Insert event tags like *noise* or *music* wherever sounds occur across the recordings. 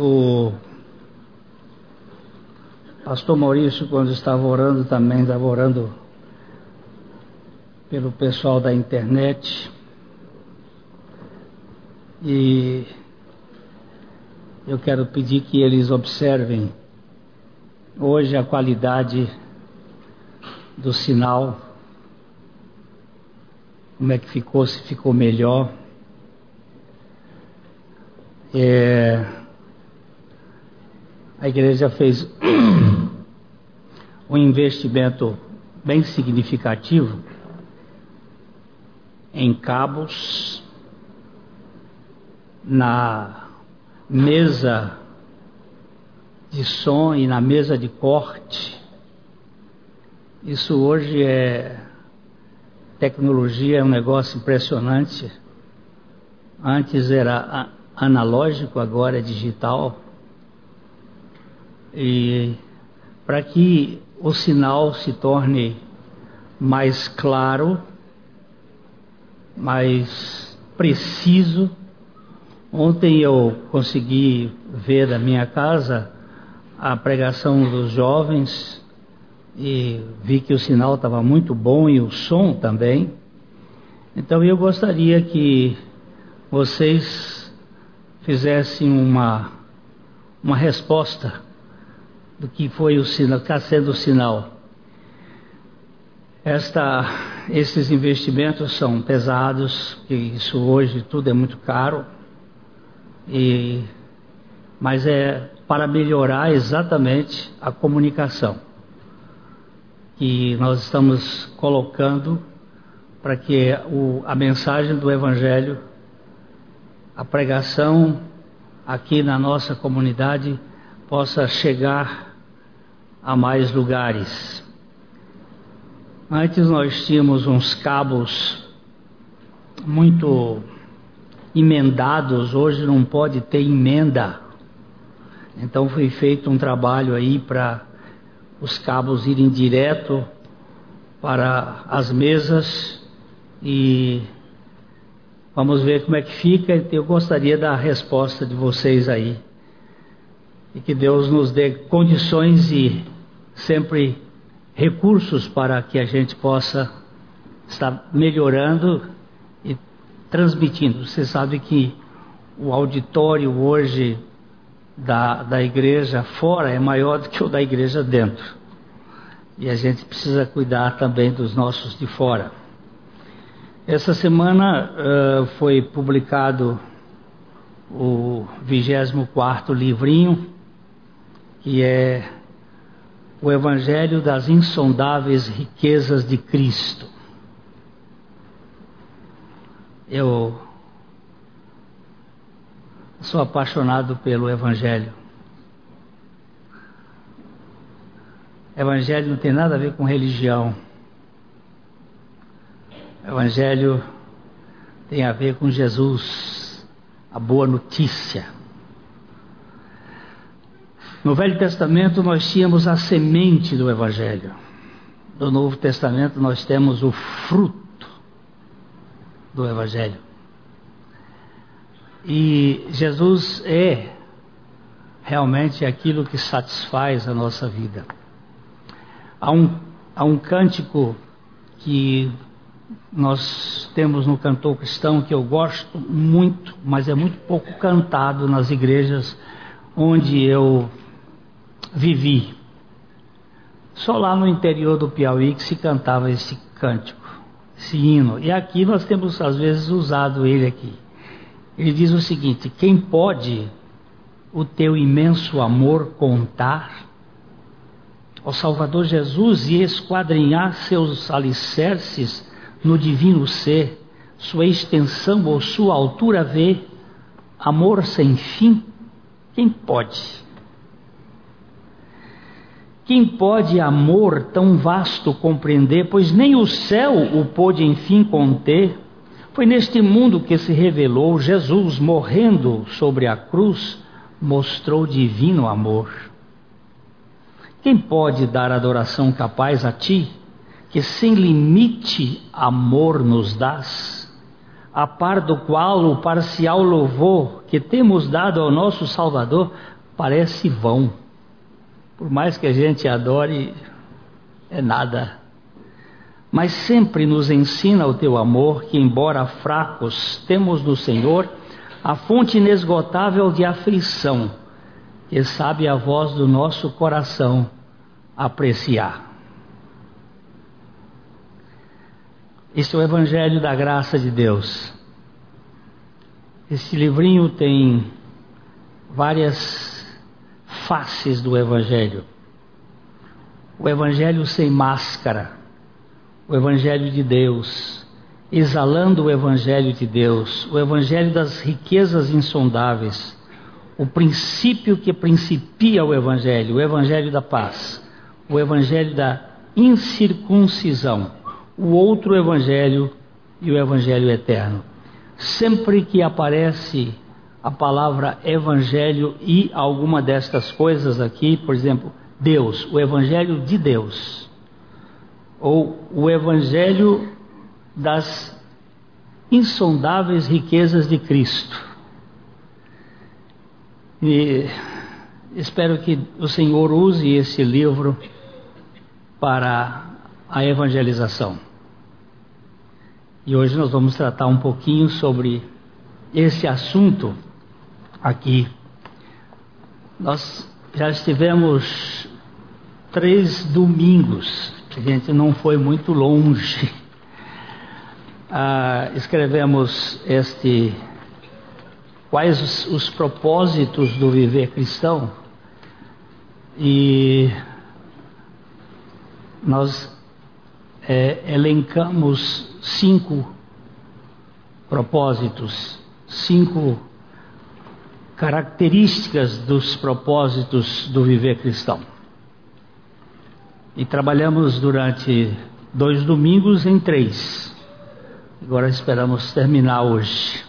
O pastor Maurício, quando estava orando, também estava orando pelo pessoal da internet. E eu quero pedir que eles observem hoje a qualidade do sinal, como é que ficou, se ficou melhor. É, a igreja fez *clears throat* um investimento bem significativo em cabos, na mesa de som e na mesa de corte. Isso hoje é tecnologia, é um negócio impressionante. Antes era analógico, agora é digital. E para que o sinal se torne mais claro, mais preciso. Ontem eu consegui ver da minha casa a pregação dos jovens e vi que o sinal estava muito bom e o som também. Então eu gostaria que vocês fizessem uma, uma resposta do que foi o sinal, está sendo o sinal. Esta, esses investimentos são pesados, que isso hoje tudo é muito caro, e, mas é para melhorar exatamente a comunicação que nós estamos colocando para que o, a mensagem do Evangelho, a pregação aqui na nossa comunidade possa chegar a mais lugares. Antes nós tínhamos uns cabos muito emendados, hoje não pode ter emenda. Então foi feito um trabalho aí para os cabos irem direto para as mesas e vamos ver como é que fica. Eu gostaria da resposta de vocês aí. E que Deus nos dê condições e sempre recursos para que a gente possa estar melhorando e transmitindo. Você sabe que o auditório hoje da, da igreja fora é maior do que o da igreja dentro. E a gente precisa cuidar também dos nossos de fora. Essa semana uh, foi publicado o 24 livrinho, que é o Evangelho das Insondáveis Riquezas de Cristo. Eu sou apaixonado pelo Evangelho. Evangelho não tem nada a ver com religião. Evangelho tem a ver com Jesus, a boa notícia. No Velho Testamento nós tínhamos a semente do Evangelho. No Novo Testamento nós temos o fruto do Evangelho. E Jesus é realmente aquilo que satisfaz a nossa vida. Há um, há um cântico que nós temos no cantor cristão que eu gosto muito, mas é muito pouco cantado nas igrejas onde eu vivi. Só lá no interior do Piauí que se cantava esse cântico, esse hino. E aqui nós temos às vezes usado ele aqui. Ele diz o seguinte: quem pode o teu imenso amor contar ao Salvador Jesus e esquadrinhar seus alicerces no divino ser, sua extensão ou sua altura ver, amor sem fim? Quem pode? Quem pode amor tão vasto compreender, pois nem o céu o pôde enfim conter? Foi neste mundo que se revelou Jesus morrendo sobre a cruz, mostrou divino amor. Quem pode dar adoração capaz a ti, que sem limite amor nos dás? a par do qual o parcial louvor que temos dado ao nosso Salvador parece vão. Por mais que a gente adore, é nada. Mas sempre nos ensina o teu amor, que, embora fracos, temos no Senhor a fonte inesgotável de aflição, que sabe a voz do nosso coração apreciar. Este é o Evangelho da Graça de Deus. Este livrinho tem várias faces do Evangelho. O Evangelho sem máscara, o Evangelho de Deus, exalando o Evangelho de Deus, o Evangelho das riquezas insondáveis, o princípio que principia o Evangelho, o Evangelho da paz, o Evangelho da incircuncisão, o outro Evangelho e o Evangelho eterno. Sempre que aparece a palavra Evangelho e alguma destas coisas aqui, por exemplo, Deus, o Evangelho de Deus, ou o Evangelho das insondáveis riquezas de Cristo. E espero que o Senhor use esse livro para a evangelização. E hoje nós vamos tratar um pouquinho sobre esse assunto aqui. Nós já estivemos três domingos, a gente não foi muito longe. *laughs* Ah, escrevemos este quais os, os propósitos do viver cristão e nós é, elencamos cinco propósitos, cinco características dos propósitos do viver cristão. E trabalhamos durante dois domingos em três. Agora esperamos terminar hoje.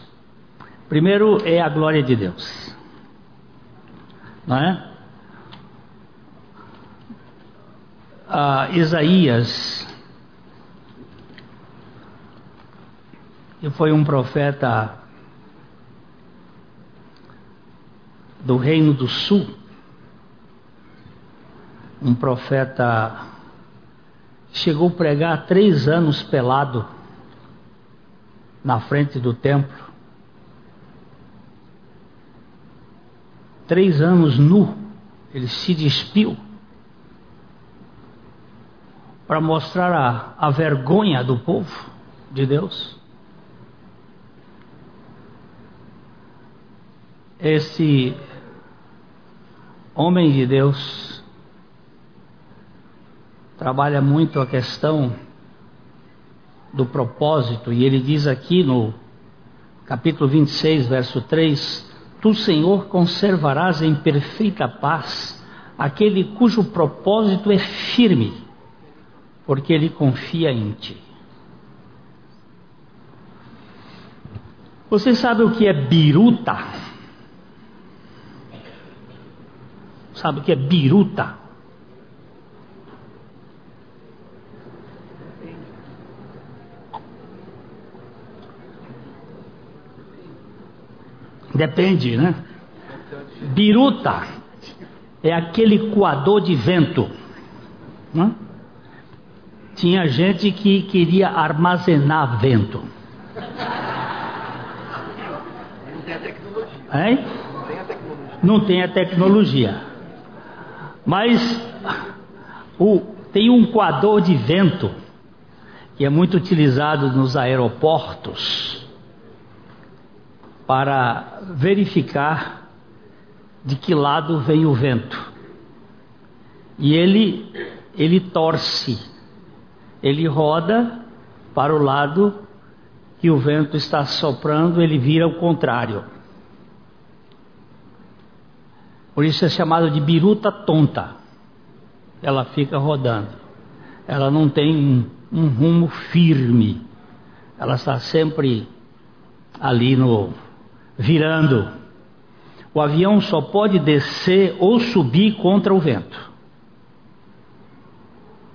Primeiro é a glória de Deus. Não é? Ah, Isaías, que foi um profeta do Reino do Sul, um profeta chegou a pregar três anos pelado na frente do templo. Três anos nu, ele se despiu para mostrar a, a vergonha do povo de Deus. Esse homem de Deus trabalha muito a questão do propósito, e ele diz aqui no capítulo 26, verso 3: Tu, Senhor, conservarás em perfeita paz aquele cujo propósito é firme, porque ele confia em ti. Você sabe o que é biruta? Sabe o que é biruta? Depende, né? Biruta é aquele coador de vento. Né? Tinha gente que queria armazenar vento. Não tem a tecnologia. Hein? Não tem a tecnologia. Não tem a tecnologia. Mas o, tem um coador de vento que é muito utilizado nos aeroportos para verificar de que lado vem o vento. E ele ele torce, ele roda para o lado que o vento está soprando, ele vira o contrário. Por isso é chamado de biruta tonta. Ela fica rodando. Ela não tem um, um rumo firme. Ela está sempre ali no virando. O avião só pode descer ou subir contra o vento.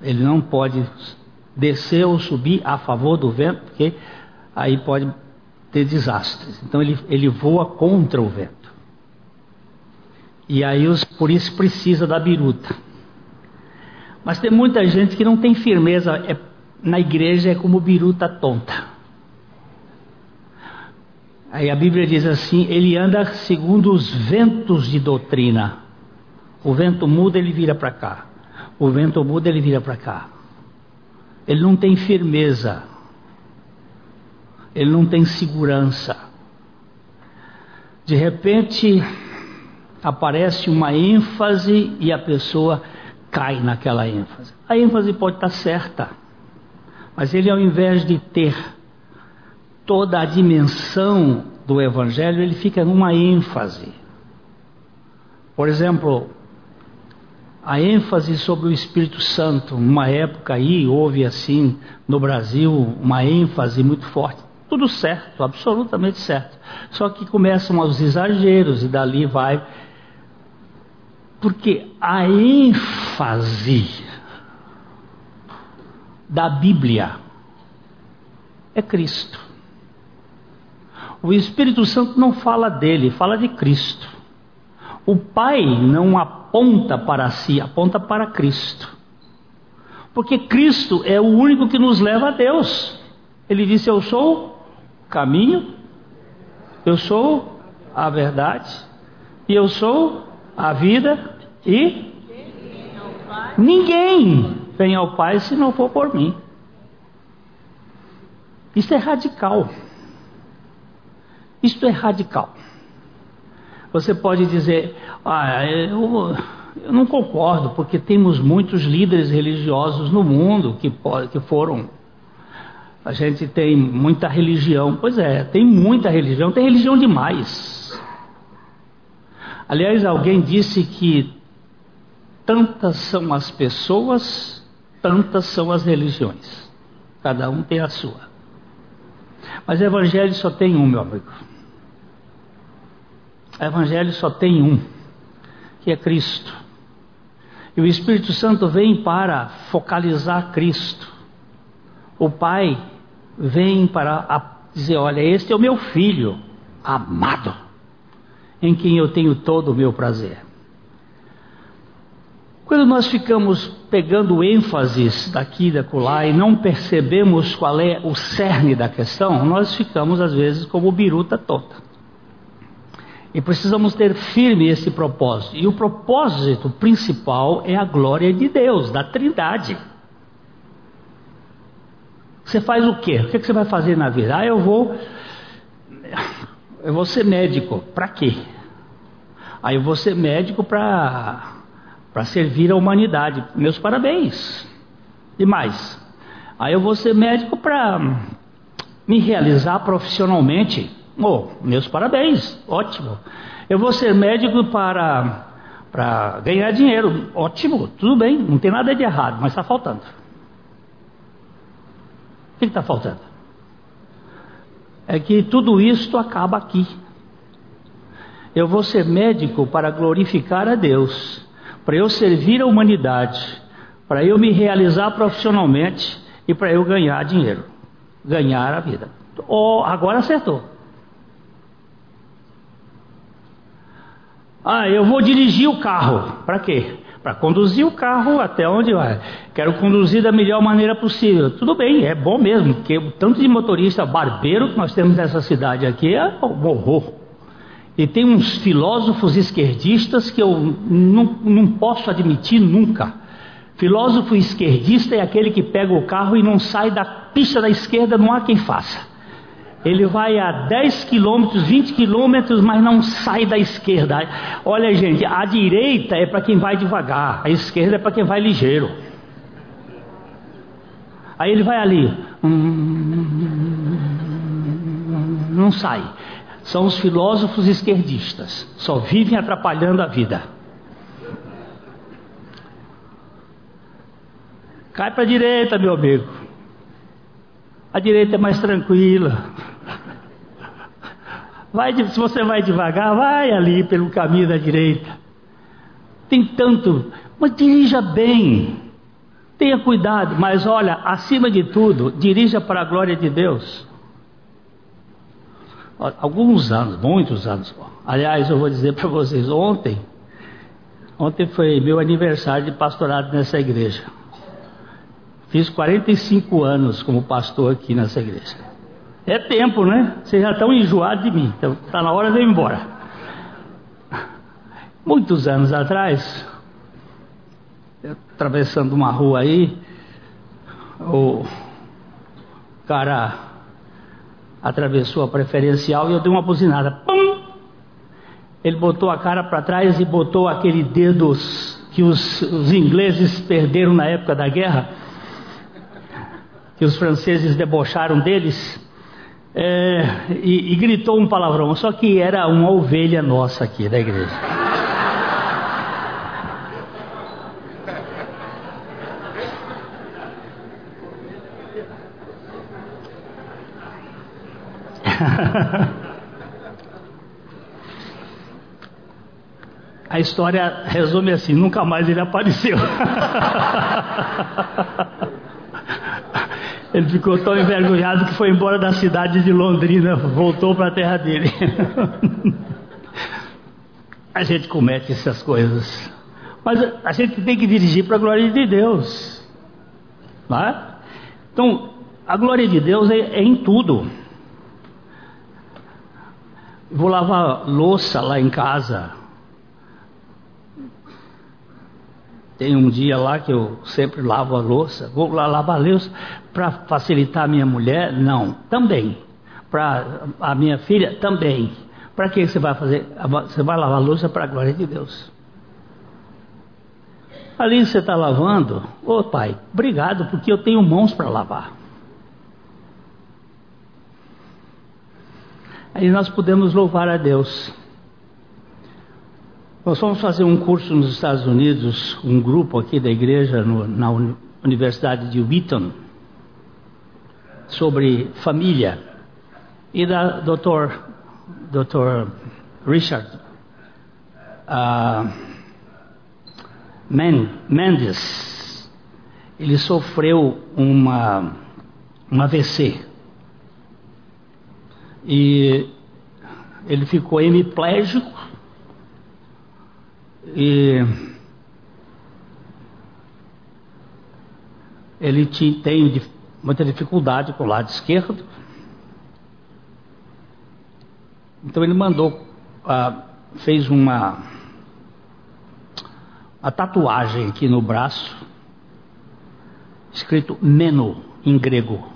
Ele não pode descer ou subir a favor do vento, porque aí pode ter desastres. Então ele, ele voa contra o vento. E aí os, por isso precisa da biruta. Mas tem muita gente que não tem firmeza. É, na igreja é como biruta tonta. Aí a Bíblia diz assim: ele anda segundo os ventos de doutrina. O vento muda, ele vira para cá. O vento muda, ele vira para cá. Ele não tem firmeza. Ele não tem segurança. De repente aparece uma ênfase e a pessoa cai naquela ênfase. A ênfase pode estar certa, mas ele ao invés de ter toda a dimensão do evangelho, ele fica numa ênfase. Por exemplo, a ênfase sobre o Espírito Santo, numa época aí houve assim no Brasil uma ênfase muito forte. Tudo certo, absolutamente certo. Só que começam os exageros e dali vai. Porque a ênfase da Bíblia é Cristo. O Espírito Santo não fala dele, fala de Cristo. O Pai não aponta para si, aponta para Cristo. Porque Cristo é o único que nos leva a Deus. Ele disse: Eu sou o caminho, eu sou a verdade, e eu sou a vida, e ninguém vem ao Pai se não for por mim. Isso é radical. Isto é radical. Você pode dizer, ah, eu, eu não concordo, porque temos muitos líderes religiosos no mundo que, que foram. A gente tem muita religião. Pois é, tem muita religião, tem religião demais. Aliás, alguém disse que tantas são as pessoas, tantas são as religiões. Cada um tem a sua. Mas o evangelho só tem um, meu amigo. O Evangelho só tem um, que é Cristo. E o Espírito Santo vem para focalizar Cristo. O Pai vem para dizer: Olha, este é o meu filho amado, em quem eu tenho todo o meu prazer. Quando nós ficamos pegando ênfases daqui da colar e não percebemos qual é o cerne da questão, nós ficamos às vezes como biruta tota. E precisamos ter firme esse propósito. E o propósito principal é a glória de Deus, da Trindade. Você faz o quê? O que você vai fazer na vida? Ah, eu vou. Eu vou ser médico. Para quê? Aí eu vou ser médico para para servir a humanidade. Meus parabéns. E mais. Aí eu vou ser médico para me realizar profissionalmente. Oh, meus parabéns, ótimo. Eu vou ser médico para, para ganhar dinheiro, ótimo, tudo bem, não tem nada de errado, mas está faltando. O que está faltando? É que tudo isso acaba aqui. Eu vou ser médico para glorificar a Deus, para eu servir a humanidade, para eu me realizar profissionalmente e para eu ganhar dinheiro, ganhar a vida. Oh, agora acertou. Ah, eu vou dirigir o carro. Para quê? Para conduzir o carro até onde vai. Quero conduzir da melhor maneira possível. Tudo bem, é bom mesmo, porque o tanto de motorista barbeiro que nós temos nessa cidade aqui é um horror. E tem uns filósofos esquerdistas que eu não, não posso admitir nunca. Filósofo esquerdista é aquele que pega o carro e não sai da pista da esquerda, não há quem faça. Ele vai a 10 quilômetros, 20 quilômetros, mas não sai da esquerda. Olha, gente, a direita é para quem vai devagar, a esquerda é para quem vai ligeiro. Aí ele vai ali, não sai. São os filósofos esquerdistas, só vivem atrapalhando a vida. Cai para a direita, meu amigo. A direita é mais tranquila. Vai, se você vai devagar, vai ali pelo caminho da direita. Tem tanto, mas dirija bem. Tenha cuidado, mas olha, acima de tudo, dirija para a glória de Deus. Alguns anos, muitos anos. Aliás, eu vou dizer para vocês, ontem, ontem foi meu aniversário de pastorado nessa igreja. Fiz 45 anos como pastor aqui nessa igreja. É tempo, né? Vocês já estão enjoados de mim, então está na hora de eu ir embora. Muitos anos atrás, atravessando uma rua aí, o cara atravessou a preferencial e eu dei uma buzinada. Pum! Ele botou a cara para trás e botou aquele dedo que os, os ingleses perderam na época da guerra, que os franceses debocharam deles, é, e, e gritou um palavrão. Só que era uma ovelha nossa aqui da igreja. *laughs* A história resume assim: nunca mais ele apareceu. *laughs* ele ficou tão envergonhado que foi embora da cidade de Londrina, voltou para a terra dele. *laughs* a gente comete essas coisas, mas a gente tem que dirigir para a glória de Deus. Não é? Então, a glória de Deus é, é em tudo. Vou lavar louça lá em casa. Tem um dia lá que eu sempre lavo a louça. Vou lá lavar a louça para facilitar a minha mulher? Não, também. Para a minha filha? Também. Para que você vai fazer? Você vai lavar a louça para a glória de Deus. Ali você está lavando, ô oh, pai, obrigado, porque eu tenho mãos para lavar. Aí nós podemos louvar a Deus. Nós vamos fazer um curso nos Estados Unidos, um grupo aqui da igreja no, na Universidade de Wheaton, sobre família. E da Dr. Dr. Richard uh, Mendes, ele sofreu uma, uma AVC e ele ficou hemiplégico e ele tem muita dificuldade com o lado esquerdo. Então ele mandou, ah, fez uma, uma tatuagem aqui no braço, escrito meno em grego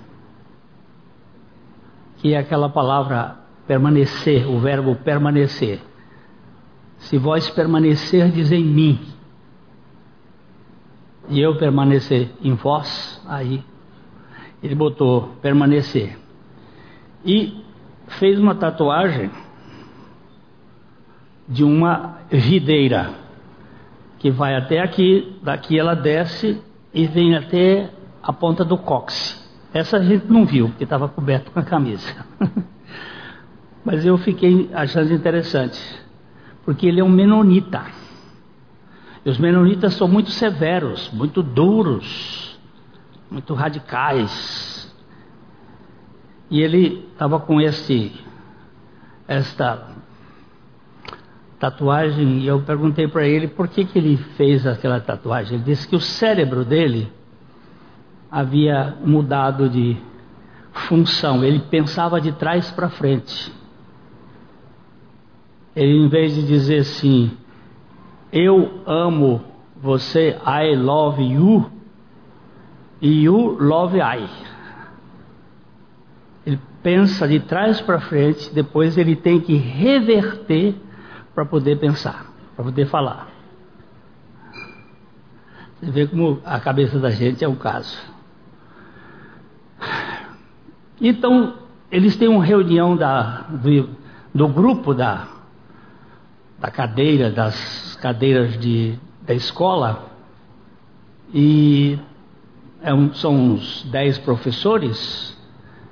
que é aquela palavra permanecer, o verbo permanecer. Se vós permanecerdes em mim e eu permanecer em vós, aí ele botou permanecer. E fez uma tatuagem de uma videira que vai até aqui, daqui ela desce e vem até a ponta do cóccix. Essa a gente não viu, porque estava coberto com a camisa. *laughs* Mas eu fiquei achando interessante, porque ele é um menonita. E os menonitas são muito severos, muito duros, muito radicais. E ele estava com esta tatuagem e eu perguntei para ele por que, que ele fez aquela tatuagem. Ele disse que o cérebro dele havia mudado de função, ele pensava de trás para frente. Ele, em vez de dizer assim, eu amo você, I love you, e you love I. Ele pensa de trás para frente, depois ele tem que reverter para poder pensar, para poder falar. Você vê como a cabeça da gente é um caso. Então, eles têm uma reunião da, do, do grupo da, da cadeira, das cadeiras de, da escola, e é um, são uns dez professores,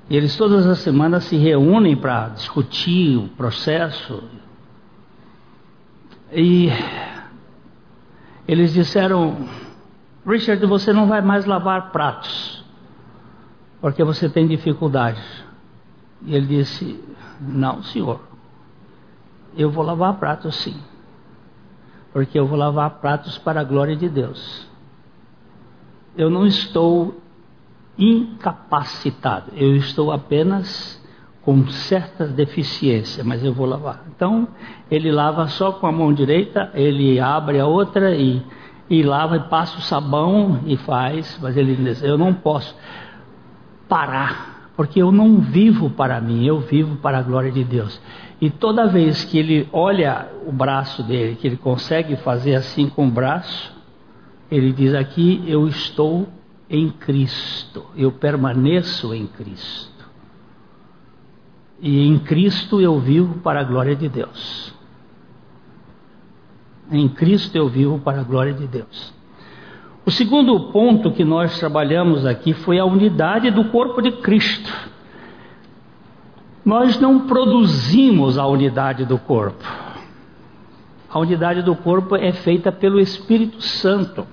e eles todas as semanas se reúnem para discutir o processo. E eles disseram: Richard, você não vai mais lavar pratos porque você tem dificuldades. E ele disse: Não, senhor, eu vou lavar pratos sim, porque eu vou lavar pratos para a glória de Deus. Eu não estou incapacitado, eu estou apenas com certas deficiências, mas eu vou lavar. Então, ele lava só com a mão direita, ele abre a outra e, e lava e passa o sabão e faz, mas ele diz: Eu não posso parar, porque eu não vivo para mim, eu vivo para a glória de Deus. E toda vez que ele olha o braço dele, que ele consegue fazer assim com o braço, ele diz aqui: Eu estou em Cristo, eu permaneço em Cristo e em Cristo eu vivo para a glória de Deus. Em Cristo eu vivo para a glória de Deus. O segundo ponto que nós trabalhamos aqui foi a unidade do corpo de Cristo. Nós não produzimos a unidade do corpo. A unidade do corpo é feita pelo Espírito Santo.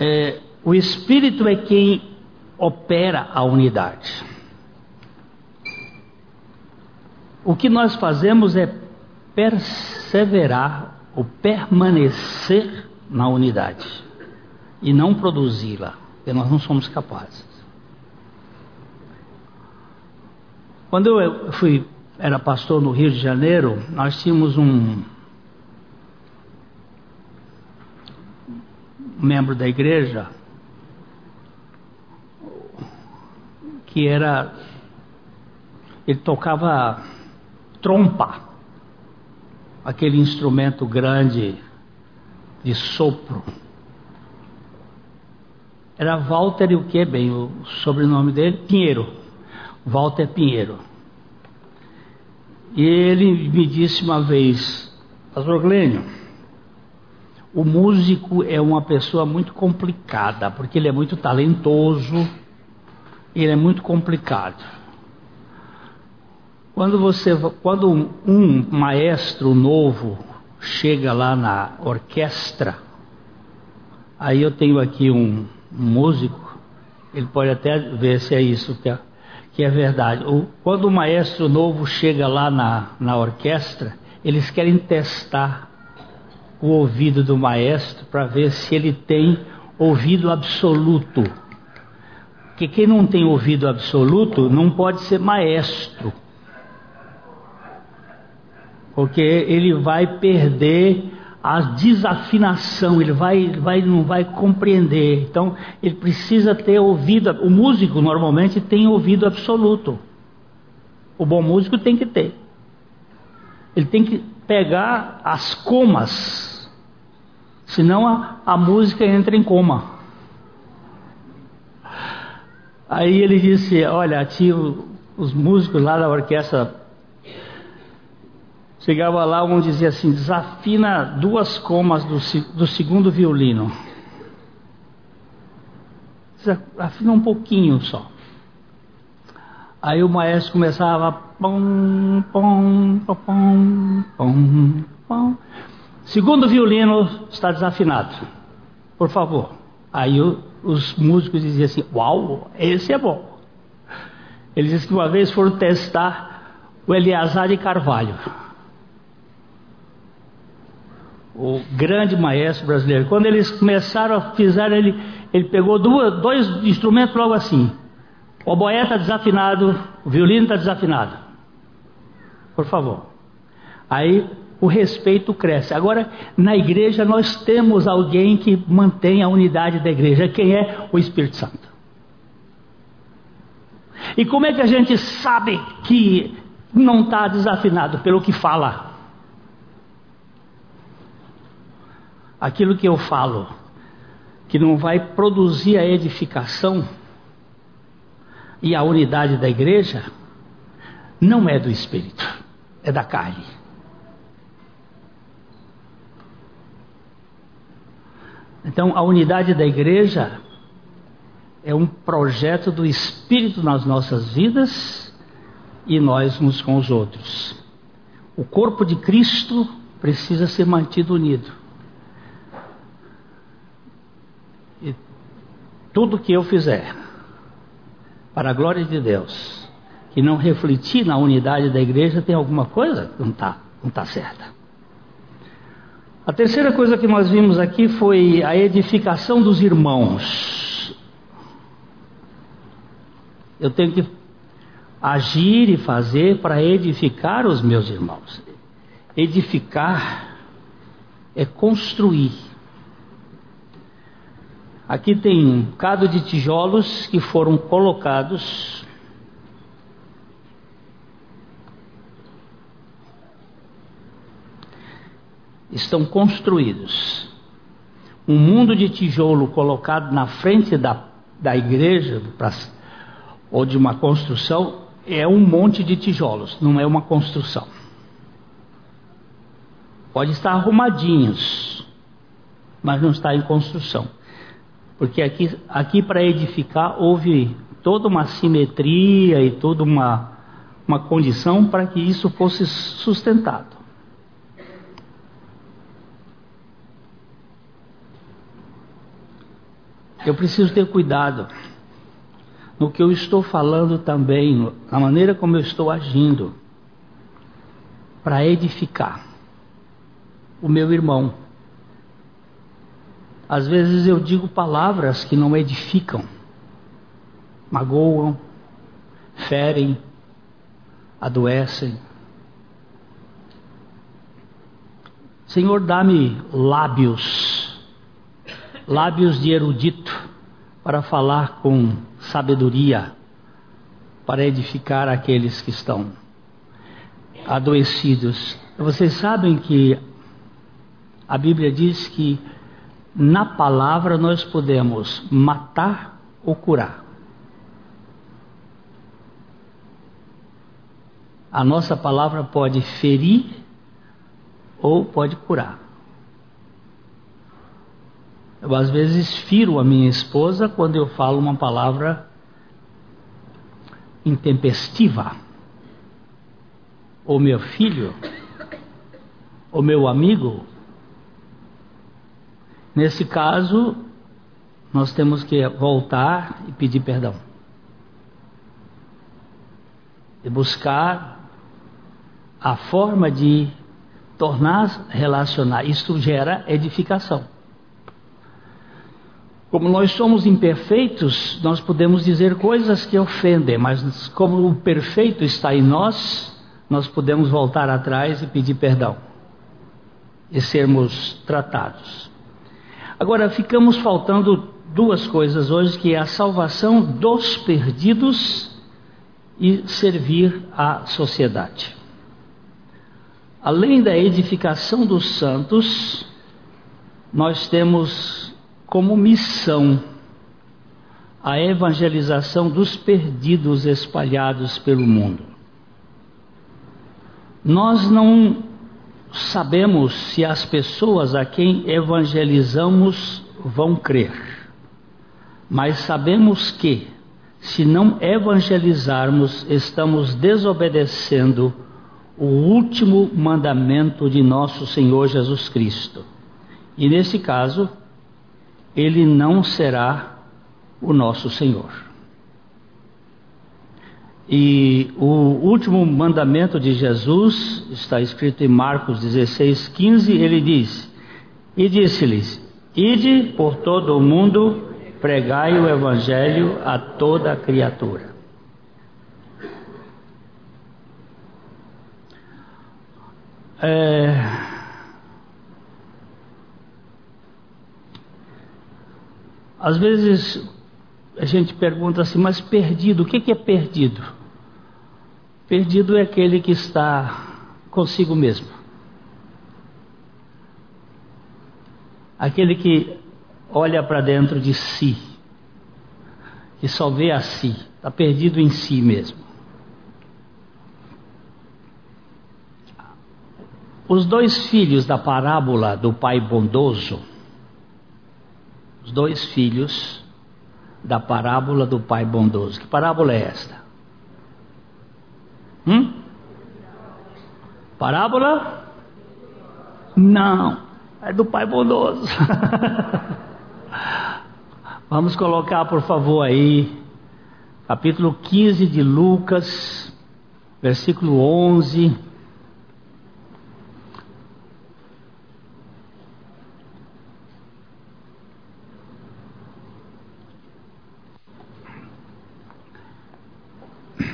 é, o Espírito é quem opera a unidade. O que nós fazemos é perseverar ou permanecer na unidade e não produzi-la, porque nós não somos capazes. Quando eu fui era pastor no Rio de Janeiro, nós tínhamos um membro da igreja que era ele tocava trompa, aquele instrumento grande de sopro. Era Walter e o que bem, o sobrenome dele? Pinheiro. Walter Pinheiro. E ele me disse uma vez, Pastor Glênio, o músico é uma pessoa muito complicada, porque ele é muito talentoso, ele é muito complicado. Quando você, quando um, maestro novo chega lá na orquestra, aí eu tenho aqui um, um músico, ele pode até ver se é isso que é, que é verdade. O, quando o maestro novo chega lá na, na orquestra, eles querem testar o ouvido do maestro para ver se ele tem ouvido absoluto. Porque quem não tem ouvido absoluto não pode ser maestro. Porque ele vai perder a desafinação, ele vai, vai, não vai compreender. Então, ele precisa ter ouvido. O músico normalmente tem ouvido absoluto. O bom músico tem que ter. Ele tem que pegar as comas Senão a, a música entra em coma. Aí ele disse: Olha, tio, os músicos lá da orquestra chegava lá, um dizia assim: desafina duas comas do, do segundo violino. Afina um pouquinho só. Aí o maestro começava pom, pom, pom, pom, pom. Segundo violino está desafinado. Por favor. Aí o, os músicos diziam assim: Uau, esse é bom. Eles dizem que uma vez foram testar o Eleazar de Carvalho, o grande maestro brasileiro. Quando eles começaram a fizer, ele, ele pegou duas, dois instrumentos logo assim. O oboé está desafinado, o violino está desafinado. Por favor. Aí o respeito cresce. Agora, na igreja, nós temos alguém que mantém a unidade da igreja. Quem é? O Espírito Santo. E como é que a gente sabe que não está desafinado? Pelo que fala. Aquilo que eu falo, que não vai produzir a edificação e a unidade da igreja, não é do Espírito, é da carne. Então, a unidade da igreja é um projeto do Espírito nas nossas vidas e nós uns com os outros. O corpo de Cristo precisa ser mantido unido. Tudo que eu fizer, para a glória de Deus, que não refletir na unidade da igreja, tem alguma coisa que não está não tá certa. A terceira coisa que nós vimos aqui foi a edificação dos irmãos. Eu tenho que agir e fazer para edificar os meus irmãos. Edificar é construir. Aqui tem um bocado de tijolos que foram colocados estão construídos. Um mundo de tijolo colocado na frente da, da igreja pra, ou de uma construção é um monte de tijolos, não é uma construção. Pode estar arrumadinhos, mas não está em construção. Porque aqui, aqui para edificar houve toda uma simetria e toda uma, uma condição para que isso fosse sustentado. Eu preciso ter cuidado no que eu estou falando também, na maneira como eu estou agindo, para edificar o meu irmão. Às vezes eu digo palavras que não edificam, magoam, ferem, adoecem. Senhor, dá-me lábios, lábios de erudito, para falar com sabedoria, para edificar aqueles que estão adoecidos. Vocês sabem que a Bíblia diz que na palavra nós podemos matar ou curar. A nossa palavra pode ferir ou pode curar. Eu às vezes firo a minha esposa quando eu falo uma palavra intempestiva. Ou meu filho, ou meu amigo, Nesse caso, nós temos que voltar e pedir perdão. E buscar a forma de tornar relacionar. Isto gera edificação. Como nós somos imperfeitos, nós podemos dizer coisas que ofendem, mas como o perfeito está em nós, nós podemos voltar atrás e pedir perdão e sermos tratados. Agora ficamos faltando duas coisas hoje, que é a salvação dos perdidos e servir à sociedade. Além da edificação dos santos, nós temos como missão a evangelização dos perdidos espalhados pelo mundo. Nós não sabemos se as pessoas a quem evangelizamos vão crer, mas sabemos que, se não evangelizarmos, estamos desobedecendo o último mandamento de nosso Senhor Jesus Cristo. E nesse caso, ele não será o nosso Senhor. E o último mandamento de Jesus está escrito em Marcos 16, 15. Ele diz: E disse-lhes: Ide por todo o mundo, pregai o evangelho a toda criatura. É... Às vezes a gente pergunta assim, mas perdido, o que é perdido? Perdido é aquele que está consigo mesmo. Aquele que olha para dentro de si, que só vê a si, está perdido em si mesmo. Os dois filhos da parábola do pai bondoso, os dois filhos da parábola do pai bondoso. Que parábola é esta? Hum? Parábola? Não, é do Pai bondoso. *laughs* Vamos colocar, por favor, aí, capítulo 15 de Lucas, versículo 11.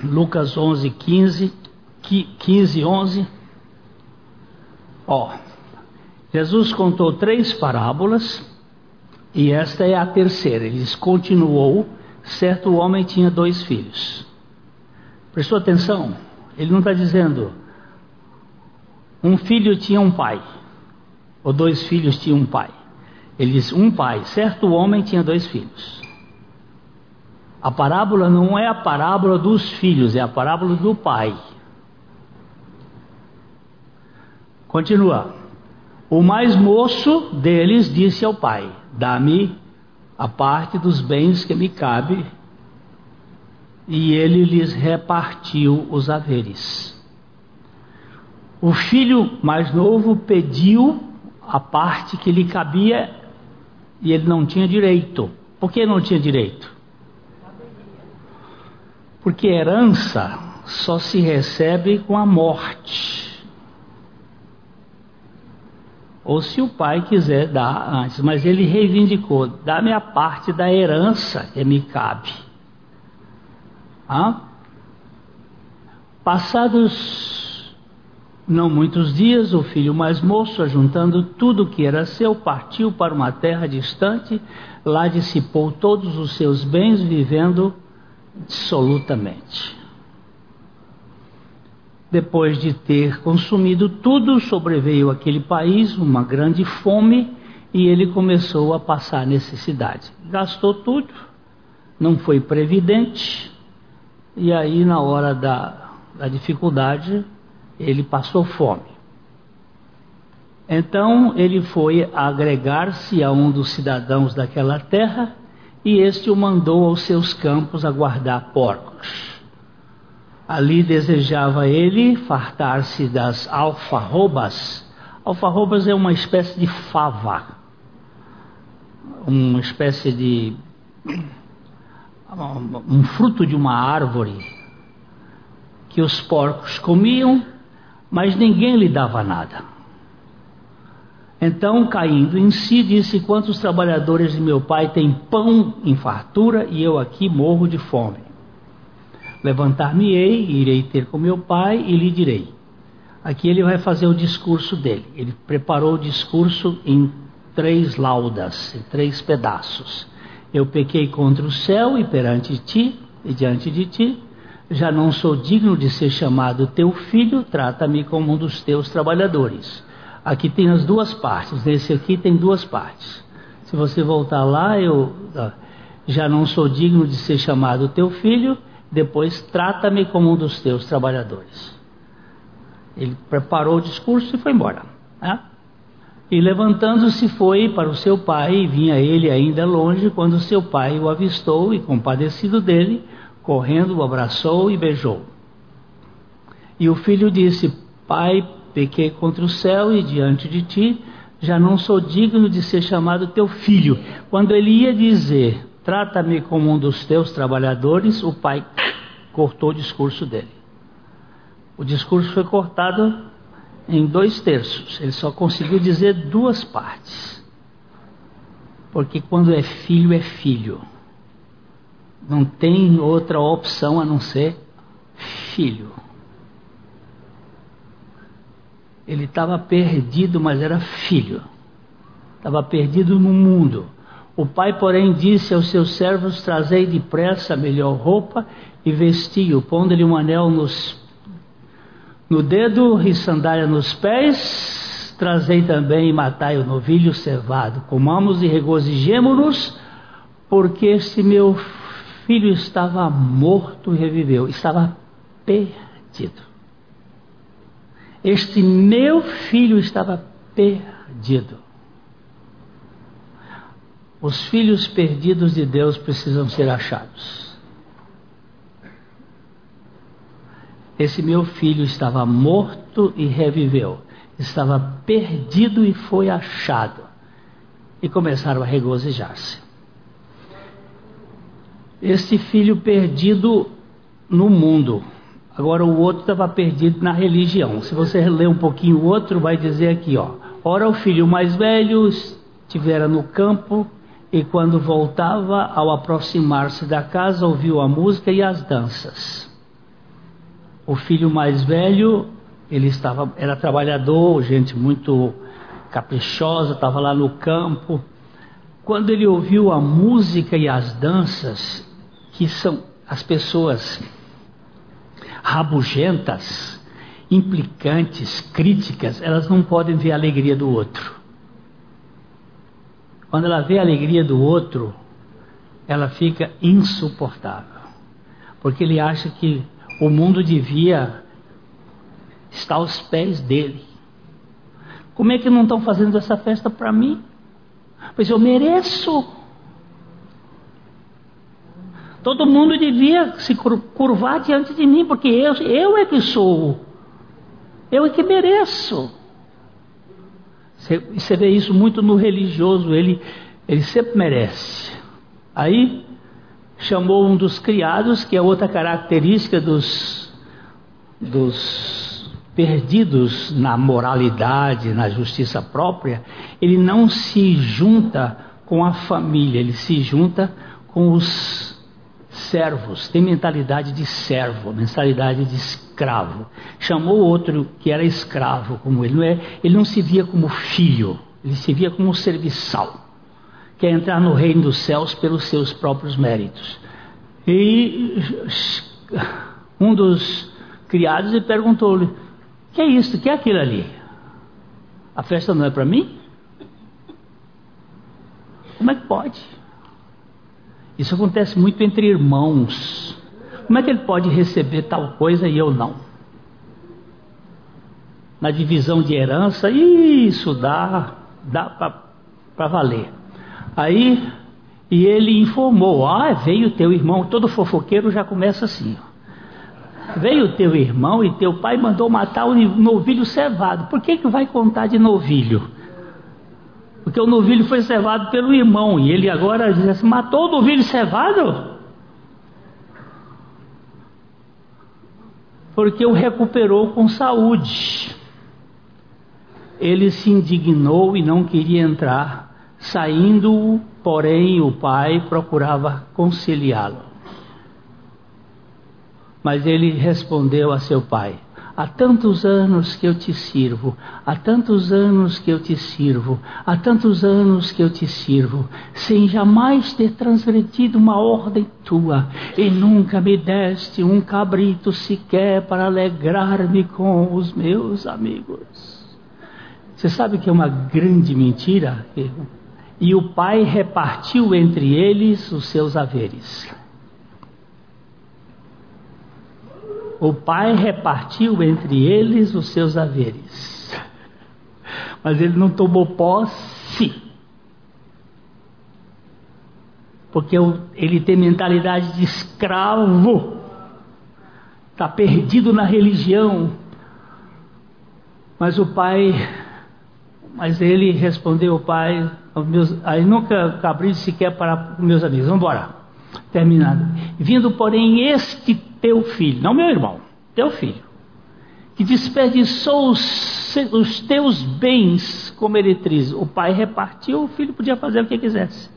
Lucas 11, 15, 15, 11. Ó, Jesus contou três parábolas e esta é a terceira. Ele continuou: certo homem tinha dois filhos. Prestou atenção? Ele não está dizendo um filho tinha um pai, ou dois filhos tinham um pai. Ele diz um pai, certo homem tinha dois filhos. A parábola não é a parábola dos filhos, é a parábola do pai. Continua. O mais moço deles disse ao pai: Dá-me a parte dos bens que me cabe. E ele lhes repartiu os haveres. O filho mais novo pediu a parte que lhe cabia e ele não tinha direito. Por que não tinha direito? Porque herança só se recebe com a morte. Ou se o pai quiser dar antes, mas ele reivindicou: dá-me a parte da herança que me cabe. Ah? Passados não muitos dias, o filho mais moço, ajuntando tudo que era seu, partiu para uma terra distante, lá dissipou todos os seus bens, vivendo absolutamente. Depois de ter consumido tudo, sobreveio aquele país uma grande fome e ele começou a passar necessidade. Gastou tudo, não foi previdente, e aí, na hora da, da dificuldade, ele passou fome. Então ele foi agregar-se a um dos cidadãos daquela terra e este o mandou aos seus campos a guardar porcos. Ali desejava ele fartar-se das alfarrobas. Alfarrobas é uma espécie de fava, uma espécie de um fruto de uma árvore que os porcos comiam, mas ninguém lhe dava nada. Então, caindo em si, disse: Quantos trabalhadores de meu pai têm pão em fartura e eu aqui morro de fome? Levantar-me-ei, irei ter com meu pai e lhe direi. Aqui ele vai fazer o discurso dele. Ele preparou o discurso em três laudas, em três pedaços. Eu pequei contra o céu e perante ti, e diante de ti, já não sou digno de ser chamado teu filho, trata-me como um dos teus trabalhadores. Aqui tem as duas partes, nesse aqui tem duas partes. Se você voltar lá, eu já não sou digno de ser chamado teu filho, depois trata-me como um dos teus trabalhadores. Ele preparou o discurso e foi embora. Né? E levantando-se foi para o seu pai, e vinha ele ainda longe, quando seu pai o avistou e, compadecido dele, correndo, o abraçou e beijou. E o filho disse: Pai, pequei contra o céu e diante de ti, já não sou digno de ser chamado teu filho. Quando ele ia dizer, trata-me como um dos teus trabalhadores, o pai cortou o discurso dele. O discurso foi cortado em dois terços, ele só conseguiu dizer duas partes. Porque quando é filho, é filho. Não tem outra opção a não ser filho. Ele estava perdido, mas era filho. Estava perdido no mundo. O pai, porém, disse aos seus servos: Trazei depressa a melhor roupa e vestiu, pondo-lhe um anel nos, no dedo e sandália nos pés. Trazei também e matai o novilho cevado. Comamos e regozijemo-nos, porque este meu filho estava morto e reviveu, estava perdido. Este meu filho estava perdido. Os filhos perdidos de Deus precisam ser achados. Esse meu filho estava morto e reviveu, estava perdido e foi achado. E começaram a regozijar-se. Este filho perdido no mundo. Agora o outro estava perdido na religião. Se você ler um pouquinho o outro, vai dizer aqui, ó. Ora o filho mais velho estivera no campo e quando voltava, ao aproximar-se da casa, ouviu a música e as danças. O filho mais velho, ele estava, era trabalhador, gente muito caprichosa, estava lá no campo. Quando ele ouviu a música e as danças, que são as pessoas rabugentas, implicantes, críticas, elas não podem ver a alegria do outro. Quando ela vê a alegria do outro, ela fica insuportável. Porque ele acha que o mundo devia estar aos pés dele. Como é que não estão fazendo essa festa para mim? Pois eu mereço. Todo mundo devia se curvar diante de mim, porque eu, eu é que sou. Eu é que mereço. Você, você vê isso muito no religioso, ele, ele sempre merece. Aí chamou um dos criados, que é outra característica dos, dos perdidos na moralidade, na justiça própria, ele não se junta com a família, ele se junta com os servos, tem mentalidade de servo, mentalidade de escravo. Chamou outro que era escravo como ele, não é? Ele não se via como filho, ele se via como serviçal. Quer entrar no reino dos céus pelos seus próprios méritos. E um dos criados lhe perguntou-lhe: "Que é isso? Que é aquilo ali? A festa não é para mim? Como é que pode?" Isso acontece muito entre irmãos. Como é que ele pode receber tal coisa e eu não? Na divisão de herança, isso dá, dá para valer. Aí, e ele informou: Ah, veio teu irmão. Todo fofoqueiro já começa assim. Ó. Veio teu irmão e teu pai mandou matar o novilho cevado. Por que, que vai contar de novilho? Porque o novilho foi cevado pelo irmão. E ele agora diz assim: matou o novilho cevado? Porque o recuperou com saúde. Ele se indignou e não queria entrar. Saindo, porém, o pai procurava conciliá-lo. Mas ele respondeu a seu pai: Há tantos anos que eu te sirvo, há tantos anos que eu te sirvo, há tantos anos que eu te sirvo, sem jamais ter transgredido uma ordem tua, e nunca me deste um cabrito sequer para alegrar-me com os meus amigos. Você sabe que é uma grande mentira? E o pai repartiu entre eles os seus haveres. O pai repartiu entre eles os seus haveres, mas ele não tomou posse, porque ele tem mentalidade de escravo, está perdido na religião, mas o pai, mas ele respondeu ao pai, meus, aí nunca cabri sequer para meus amigos, vamos embora, terminado. Vindo, porém, este teu filho, não meu irmão, teu filho, que desperdiçou os, os teus bens com meretriz. O pai repartiu, o filho podia fazer o que quisesse.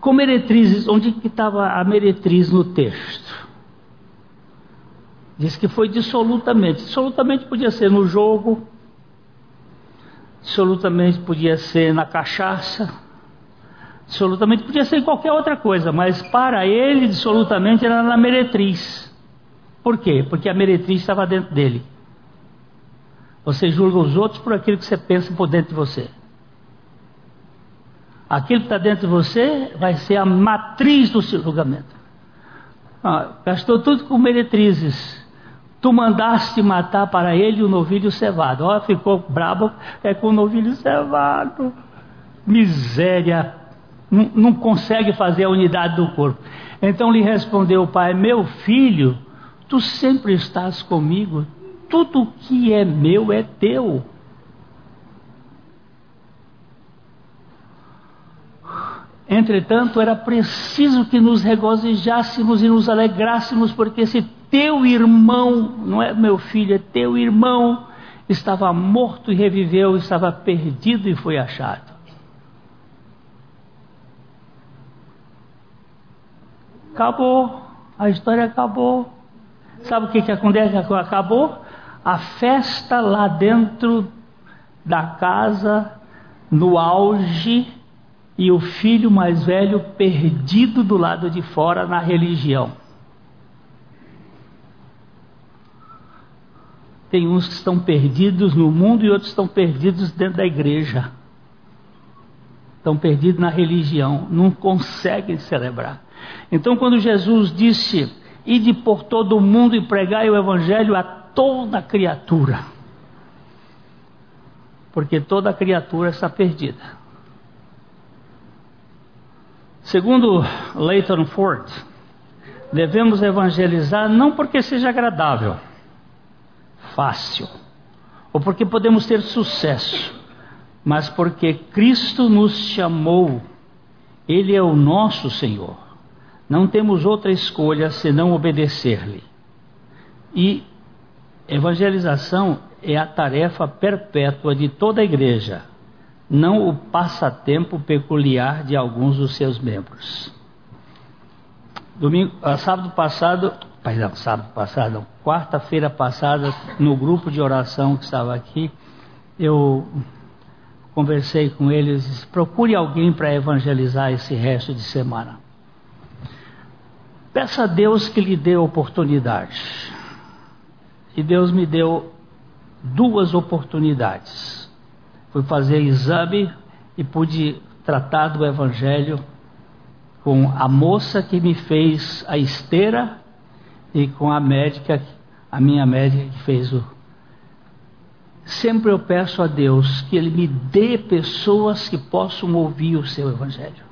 Com meretrizes, onde que estava a meretriz no texto? Diz que foi dissolutamente. Dissolutamente podia ser no jogo, dissolutamente podia ser na cachaça, Absolutamente podia ser qualquer outra coisa, mas para ele, absolutamente, era na meretriz. Por quê? Porque a meretriz estava dentro dele. Você julga os outros por aquilo que você pensa por dentro de você. Aquilo que está dentro de você vai ser a matriz do seu julgamento. Ah, gastou tudo com meretrizes. Tu mandaste matar para ele o novilho cevado. Ó, ficou brabo, é com o novilho cevado. Miséria não, não consegue fazer a unidade do corpo. Então lhe respondeu o pai: Meu filho, tu sempre estás comigo, tudo que é meu é teu. Entretanto, era preciso que nos regozijássemos e nos alegrássemos, porque se teu irmão, não é meu filho, é teu irmão, estava morto e reviveu, estava perdido e foi achado. Acabou, a história acabou. Sabe o que, que acontece? Acabou a festa lá dentro da casa, no auge, e o filho mais velho perdido do lado de fora na religião. Tem uns que estão perdidos no mundo e outros estão perdidos dentro da igreja. Estão perdidos na religião, não conseguem celebrar. Então, quando Jesus disse: Ide por todo o mundo e pregai o evangelho a toda criatura, porque toda criatura está perdida. Segundo Leighton Ford, devemos evangelizar não porque seja agradável fácil, ou porque podemos ter sucesso, mas porque Cristo nos chamou, Ele é o nosso Senhor. Não temos outra escolha senão obedecer-lhe. E evangelização é a tarefa perpétua de toda a igreja, não o passatempo peculiar de alguns dos seus membros. Domingo, ah, sábado passado, perdão, sábado passado, quarta-feira passada, no grupo de oração que estava aqui, eu conversei com eles, procure alguém para evangelizar esse resto de semana. Peça a Deus que lhe dê oportunidade. E Deus me deu duas oportunidades. Fui fazer exame e pude tratar do evangelho com a moça que me fez a esteira e com a médica, a minha médica que fez o. Sempre eu peço a Deus que Ele me dê pessoas que possam ouvir o seu Evangelho.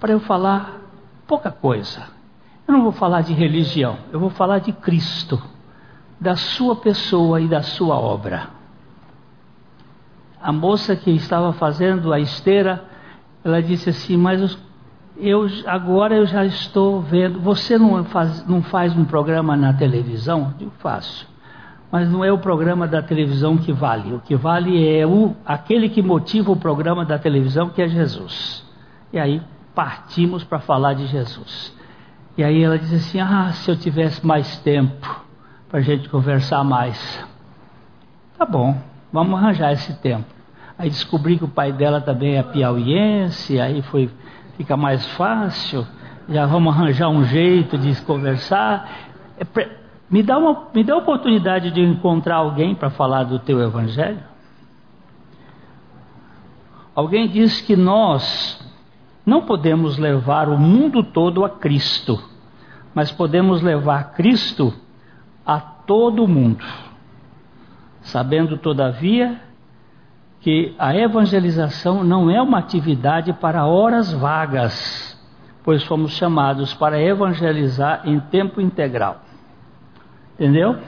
Para eu falar pouca coisa. Eu não vou falar de religião, eu vou falar de Cristo, da sua pessoa e da sua obra. A moça que estava fazendo a esteira ela disse assim: Mas eu, agora eu já estou vendo. Você não faz, não faz um programa na televisão? Eu faço. Mas não é o programa da televisão que vale. O que vale é o, aquele que motiva o programa da televisão, que é Jesus. E aí partimos para falar de Jesus. E aí ela disse assim: Ah, se eu tivesse mais tempo para a gente conversar mais. Tá bom, vamos arranjar esse tempo. Aí descobri que o pai dela também é piauiense, aí foi, fica mais fácil, já vamos arranjar um jeito de conversar. É, me, dá uma, me dá a oportunidade de encontrar alguém para falar do teu evangelho? Alguém disse que nós não podemos levar o mundo todo a Cristo, mas podemos levar Cristo a todo o mundo, sabendo, todavia, que a evangelização não é uma atividade para horas vagas, pois fomos chamados para evangelizar em tempo integral. Entendeu?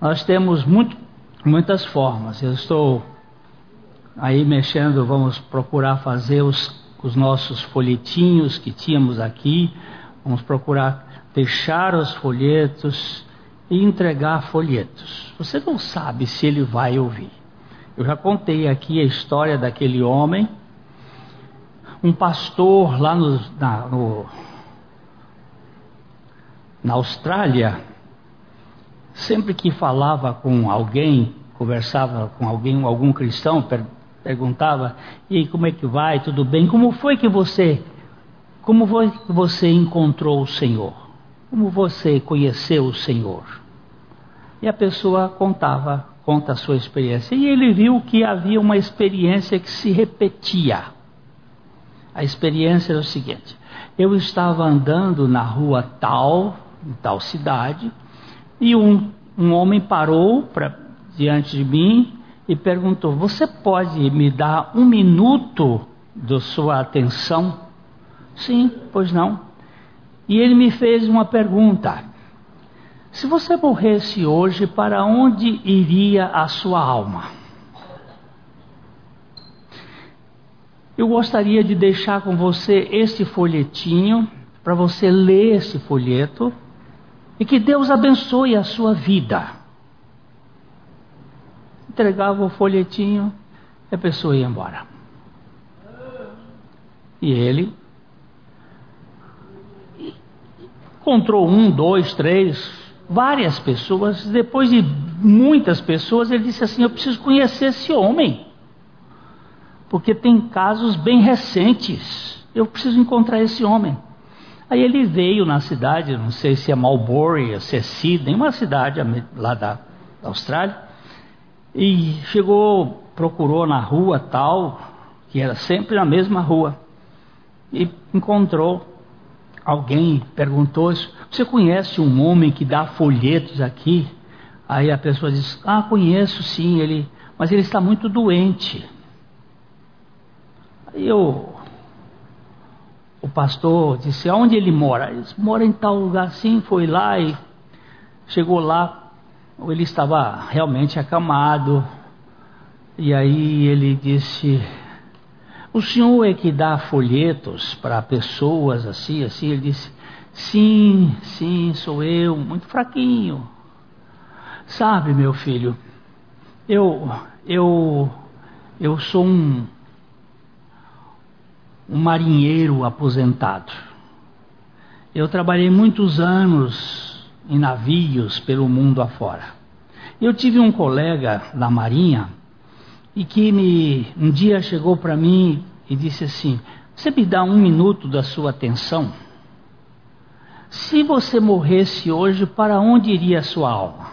Nós temos muito, muitas formas. Eu estou aí mexendo, vamos procurar fazer os, os nossos folhetinhos que tínhamos aqui, vamos procurar deixar os folhetos e entregar folhetos. Você não sabe se ele vai ouvir. Eu já contei aqui a história daquele homem, um pastor lá no, na, no, na Austrália, sempre que falava com alguém, conversava com alguém, algum cristão, perguntava: "E como é que vai? Tudo bem? Como foi que você como foi que você encontrou o Senhor? Como você conheceu o Senhor? E a pessoa contava, conta a sua experiência. E ele viu que havia uma experiência que se repetia. A experiência era o seguinte: eu estava andando na rua tal, em tal cidade, e um, um homem parou pra, diante de mim e perguntou: Você pode me dar um minuto da sua atenção? Sim, pois não. E ele me fez uma pergunta: Se você morresse hoje, para onde iria a sua alma? Eu gostaria de deixar com você este folhetinho, para você ler esse folheto, e que Deus abençoe a sua vida. Entregava o folhetinho e a pessoa ia embora. E ele encontrou um, dois, três, várias pessoas. Depois de muitas pessoas, ele disse assim: Eu preciso conhecer esse homem, porque tem casos bem recentes. Eu preciso encontrar esse homem. Aí ele veio na cidade, não sei se é Marlborough, se é Sydney, uma cidade lá da Austrália, e chegou, procurou na rua tal, que era sempre na mesma rua e encontrou alguém, perguntou: Você conhece um homem que dá folhetos aqui? Aí a pessoa disse: Ah, conheço sim, ele, mas ele está muito doente. Aí eu, o pastor disse: Aonde ele mora? Ele disse, mora em tal lugar sim. Foi lá e chegou lá. Ele estava realmente acamado. E aí ele disse: o senhor é que dá folhetos para pessoas assim, assim? Ele disse: Sim, sim, sou eu, muito fraquinho. Sabe, meu filho, eu, eu, eu sou um, um marinheiro aposentado. Eu trabalhei muitos anos em navios pelo mundo afora. Eu tive um colega da Marinha e que me um dia chegou para mim e disse assim: Você me dá um minuto da sua atenção? Se você morresse hoje, para onde iria a sua alma?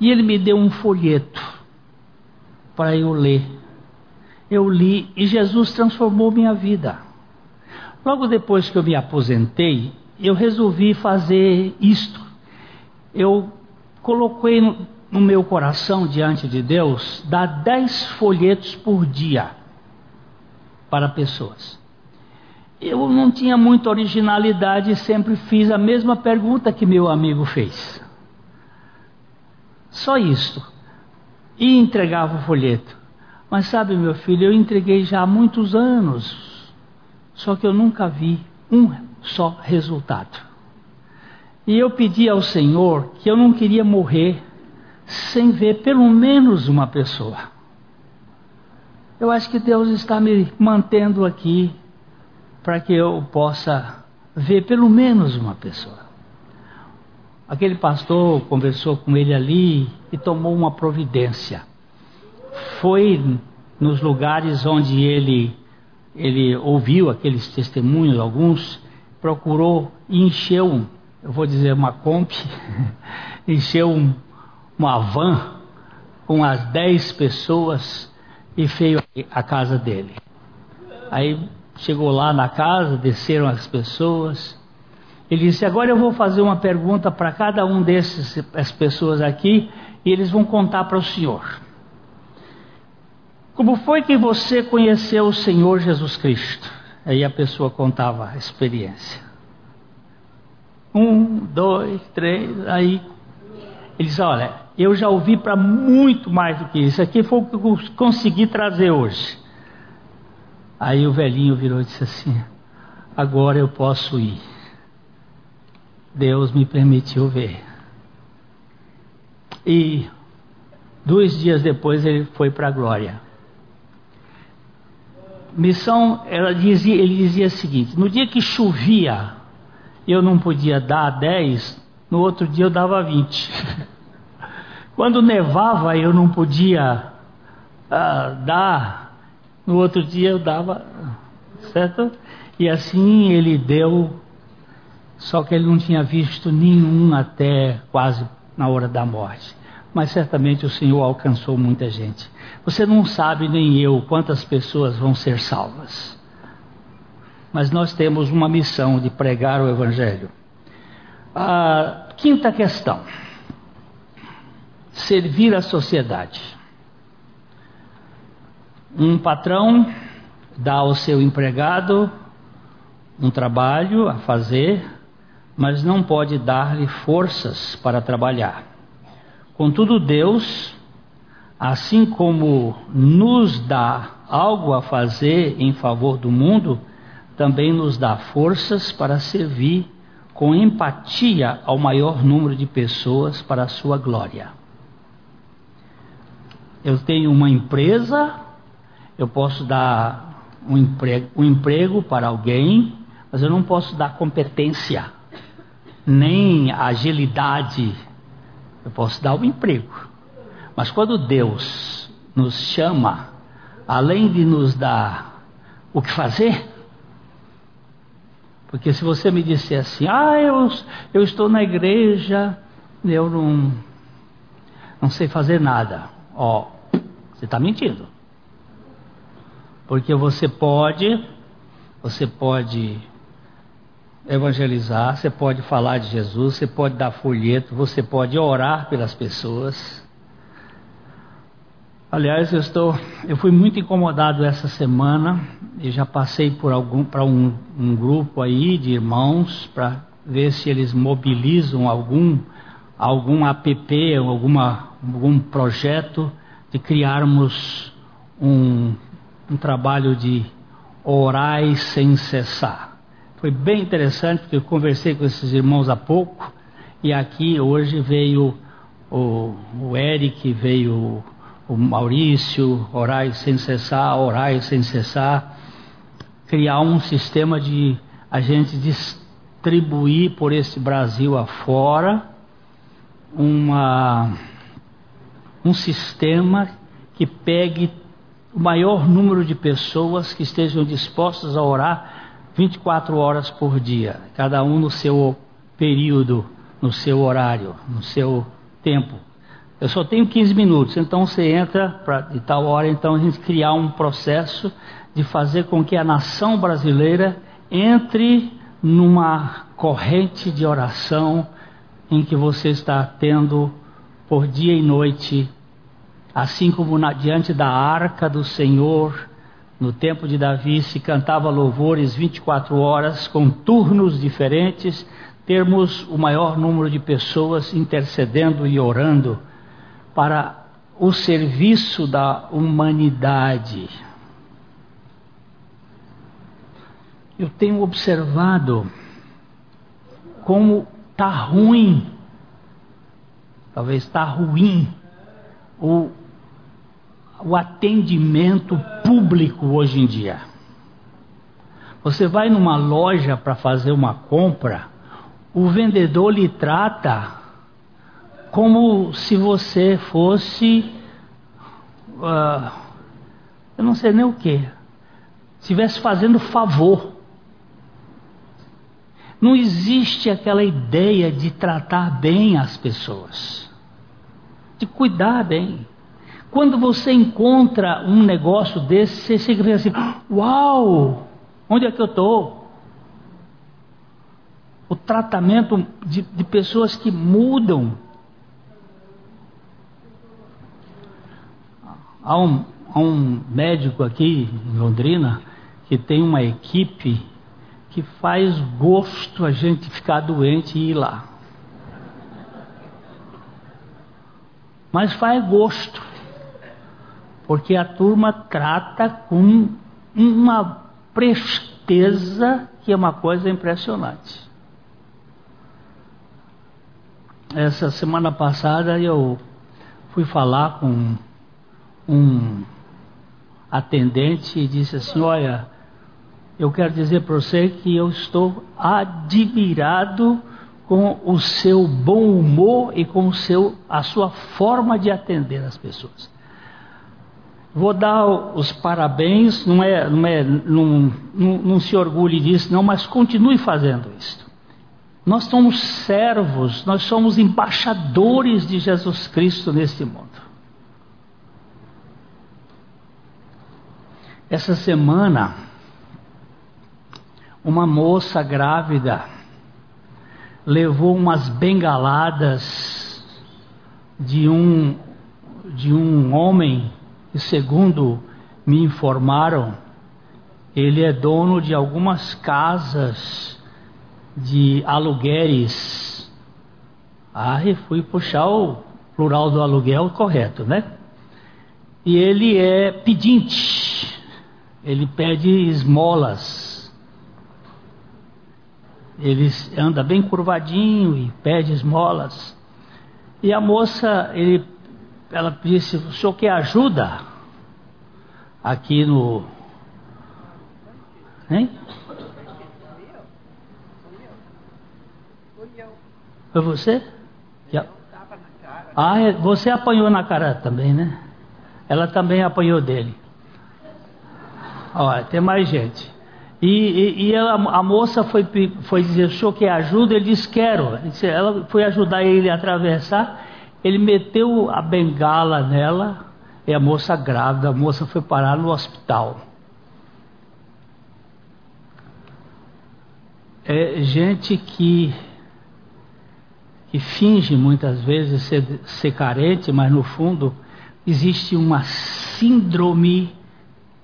E ele me deu um folheto para eu ler. Eu li e Jesus transformou minha vida. Logo depois que eu me aposentei, eu resolvi fazer isto. Eu coloquei no meu coração diante de Deus dar dez folhetos por dia para pessoas. Eu não tinha muita originalidade e sempre fiz a mesma pergunta que meu amigo fez. Só isto. E entregava o folheto. Mas sabe, meu filho, eu entreguei já há muitos anos. Só que eu nunca vi um só resultado. E eu pedi ao Senhor que eu não queria morrer sem ver pelo menos uma pessoa. Eu acho que Deus está me mantendo aqui para que eu possa ver pelo menos uma pessoa. Aquele pastor conversou com ele ali e tomou uma providência. Foi nos lugares onde ele ele ouviu aqueles testemunhos, alguns, procurou e encheu, eu vou dizer uma comp, *laughs* encheu um, uma van com as dez pessoas e veio à casa dele. Aí chegou lá na casa, desceram as pessoas. Ele disse: Agora eu vou fazer uma pergunta para cada um desses as pessoas aqui e eles vão contar para o senhor. Como foi que você conheceu o Senhor Jesus Cristo? Aí a pessoa contava a experiência. Um, dois, três, aí ele disse: Olha, eu já ouvi para muito mais do que isso. Aqui foi o que eu consegui trazer hoje. Aí o velhinho virou e disse assim: Agora eu posso ir. Deus me permitiu ver. E dois dias depois ele foi para a glória. Missão, dizia, ele dizia o seguinte: no dia que chovia, eu não podia dar 10, no outro dia eu dava 20. *laughs* Quando nevava, eu não podia ah, dar, no outro dia eu dava, certo? E assim ele deu, só que ele não tinha visto nenhum até quase na hora da morte. Mas certamente o Senhor alcançou muita gente. Você não sabe, nem eu, quantas pessoas vão ser salvas. Mas nós temos uma missão de pregar o Evangelho. A quinta questão: servir a sociedade. Um patrão dá ao seu empregado um trabalho a fazer, mas não pode dar-lhe forças para trabalhar. Contudo, Deus, assim como nos dá algo a fazer em favor do mundo, também nos dá forças para servir com empatia ao maior número de pessoas para a sua glória. Eu tenho uma empresa, eu posso dar um emprego, um emprego para alguém, mas eu não posso dar competência, nem agilidade. Eu posso dar o um emprego. Mas quando Deus nos chama, além de nos dar o que fazer, porque se você me disser assim, ah, eu, eu estou na igreja, eu não, não sei fazer nada. Ó, você está mentindo. Porque você pode, você pode evangelizar, você pode falar de Jesus, você pode dar folheto, você pode orar pelas pessoas. Aliás, eu estou, eu fui muito incomodado essa semana e já passei por algum para um, um grupo aí de irmãos para ver se eles mobilizam algum algum app, alguma algum projeto de criarmos um, um trabalho de orais sem cessar. Foi bem interessante porque eu conversei com esses irmãos há pouco e aqui hoje veio o, o Eric, veio o Maurício, orai sem cessar, orai sem cessar, criar um sistema de a gente distribuir por esse Brasil afora uma, um sistema que pegue o maior número de pessoas que estejam dispostas a orar 24 horas por dia, cada um no seu período, no seu horário, no seu tempo. Eu só tenho 15 minutos, então você entra pra, de tal hora, então a gente criar um processo de fazer com que a nação brasileira entre numa corrente de oração em que você está tendo por dia e noite, assim como na, diante da arca do Senhor, no tempo de Davi se cantava louvores 24 horas com turnos diferentes, termos o maior número de pessoas intercedendo e orando para o serviço da humanidade. Eu tenho observado como está ruim, talvez está ruim, o, o atendimento público hoje em dia. Você vai numa loja para fazer uma compra, o vendedor lhe trata como se você fosse, uh, eu não sei nem o que, estivesse fazendo favor. Não existe aquela ideia de tratar bem as pessoas, de cuidar bem. Quando você encontra um negócio desse, você fica assim: Uau, onde é que eu estou? O tratamento de, de pessoas que mudam Há um, há um médico aqui em Londrina que tem uma equipe que faz gosto a gente ficar doente e ir lá. Mas faz gosto, porque a turma trata com uma presteza que é uma coisa impressionante. Essa semana passada eu fui falar com um atendente e disse assim: Olha, eu quero dizer para você que eu estou admirado com o seu bom humor e com o seu, a sua forma de atender as pessoas. Vou dar os parabéns, não é, não é, não, não, não se orgulhe disso, não, mas continue fazendo isso. Nós somos servos, nós somos embaixadores de Jesus Cristo neste mundo. Essa semana, uma moça grávida levou umas bengaladas de um de um homem que segundo me informaram, ele é dono de algumas casas de aluguéis. Ah, e fui puxar o plural do aluguel correto, né? E ele é pedinte ele pede esmolas. Ele anda bem curvadinho e pede esmolas. E a moça, ele, ela disse: O senhor quer ajuda? Aqui no. Hein? Foi você? Ah, é, você apanhou na cara também, né? Ela também apanhou dele. Olha, tem mais gente. E, e, e ela, a moça foi, foi dizer, o senhor quer ajuda? Ele disse, quero. Ela foi ajudar ele a atravessar. Ele meteu a bengala nela. E a moça grávida, a moça foi parar no hospital. É gente que que finge muitas vezes ser, ser carente, mas no fundo existe uma síndrome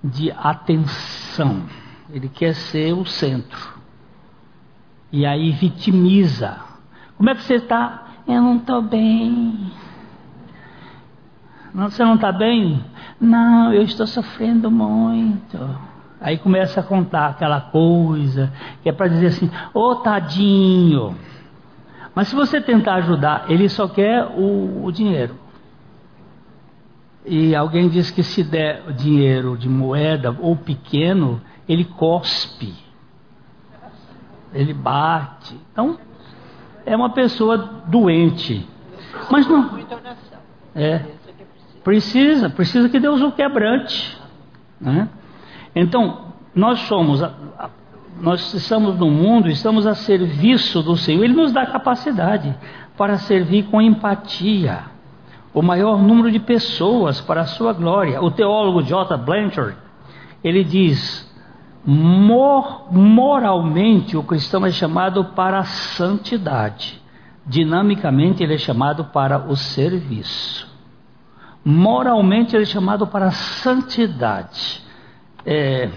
de atenção. Ele quer ser o centro. E aí vitimiza. Como é que você está? Eu não estou bem. Você não está bem? Não, eu estou sofrendo muito. Aí começa a contar aquela coisa que é para dizer assim: ô oh, tadinho. Mas se você tentar ajudar, ele só quer o, o dinheiro. E alguém diz que se der dinheiro de moeda ou pequeno, ele cospe, ele bate. Então, é uma pessoa doente. Mas não. É. Precisa, precisa que Deus o quebrante. Né? Então, nós somos nós estamos no mundo, estamos a serviço do Senhor. Ele nos dá capacidade para servir com empatia o maior número de pessoas para a sua glória. O teólogo J. Blanchard, ele diz: mor moralmente o cristão é chamado para a santidade. Dinamicamente ele é chamado para o serviço. Moralmente ele é chamado para a santidade. É,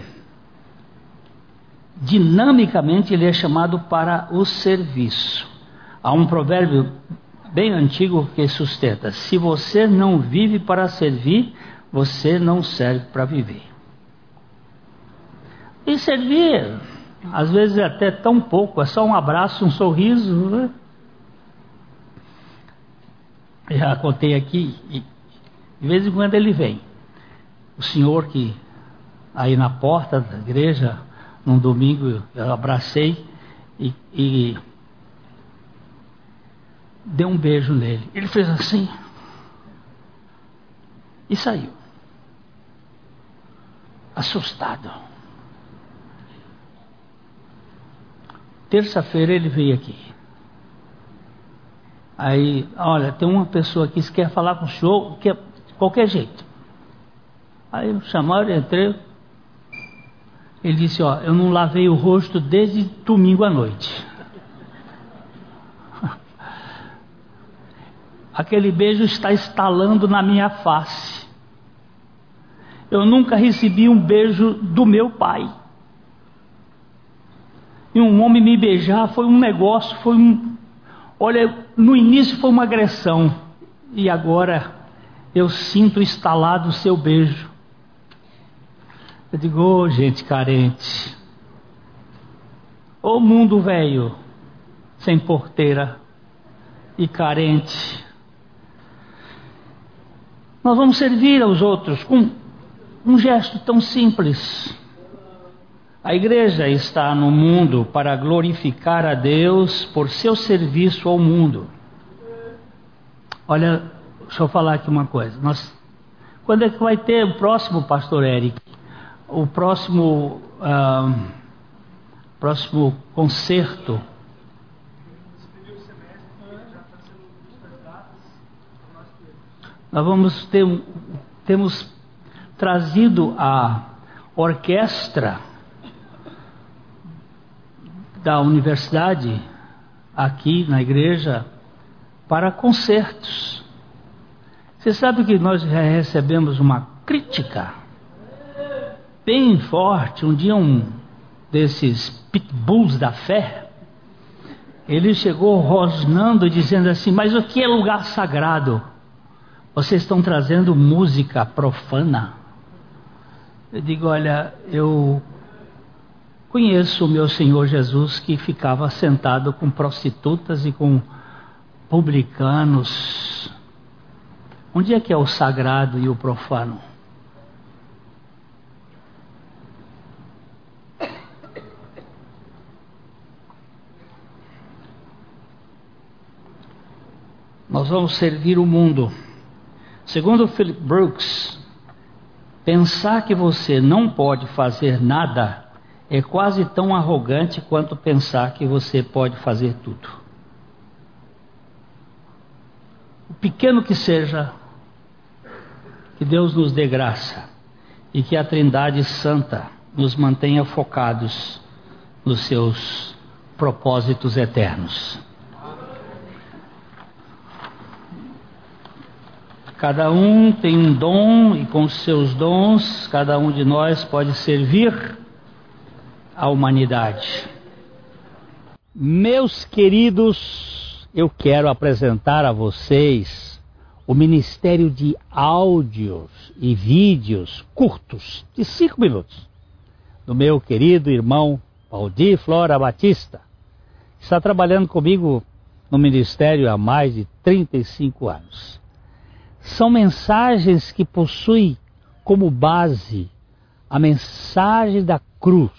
dinamicamente ele é chamado para o serviço. Há um provérbio bem antigo que sustenta: se você não vive para servir, você não serve para viver. E servir, às vezes é até tão pouco, é só um abraço, um sorriso. Né? Já contei aqui, e de vez em quando ele vem. O senhor que aí na porta da igreja num domingo eu abracei e, e dei um beijo nele. Ele fez assim e saiu, assustado. Terça-feira ele veio aqui. Aí, olha, tem uma pessoa aqui que quer falar com o senhor, que de qualquer jeito. Aí chamaram, entrei, ele disse: Ó, eu não lavei o rosto desde domingo à noite. *laughs* Aquele beijo está estalando na minha face. Eu nunca recebi um beijo do meu pai. E um homem me beijar foi um negócio, foi um. Olha, no início foi uma agressão. E agora eu sinto instalado o seu beijo. Eu digo, ô oh, gente carente, ô oh, mundo velho, sem porteira e carente. Nós vamos servir aos outros com um gesto tão simples. A igreja está no mundo para glorificar a Deus por seu serviço ao mundo. Olha, deixa eu falar aqui uma coisa. Nós, quando é que vai ter o próximo pastor Eric? o próximo, uh, próximo concerto. Nós vamos ter, temos trazido a orquestra da universidade aqui na igreja para concertos. Você sabe que nós recebemos uma crítica bem forte. Um dia um desses pitbulls da fé, ele chegou rosnando dizendo assim: "Mas o que é lugar sagrado? Vocês estão trazendo música profana?" Eu digo, olha, eu conheço o meu Senhor Jesus que ficava sentado com prostitutas e com publicanos. Onde é que é o sagrado e o profano? Nós vamos servir o mundo. Segundo Philip Brooks, pensar que você não pode fazer nada é quase tão arrogante quanto pensar que você pode fazer tudo. O pequeno que seja, que Deus nos dê graça e que a Trindade Santa nos mantenha focados nos seus propósitos eternos. Cada um tem um dom e com seus dons, cada um de nós pode servir à humanidade. Meus queridos, eu quero apresentar a vocês o Ministério de Áudios e Vídeos curtos, de cinco minutos, do meu querido irmão Valdir Flora Batista. Está trabalhando comigo no Ministério há mais de 35 anos são mensagens que possuem como base a mensagem da cruz,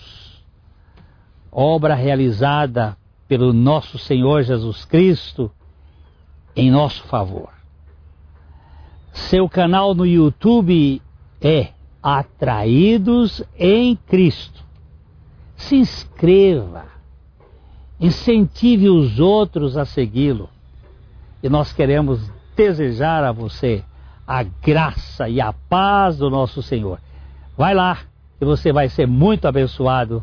obra realizada pelo nosso Senhor Jesus Cristo em nosso favor. Seu canal no YouTube é Atraídos em Cristo. Se inscreva, incentive os outros a segui-lo. E nós queremos desejar a você a graça e a paz do nosso Senhor. Vai lá e você vai ser muito abençoado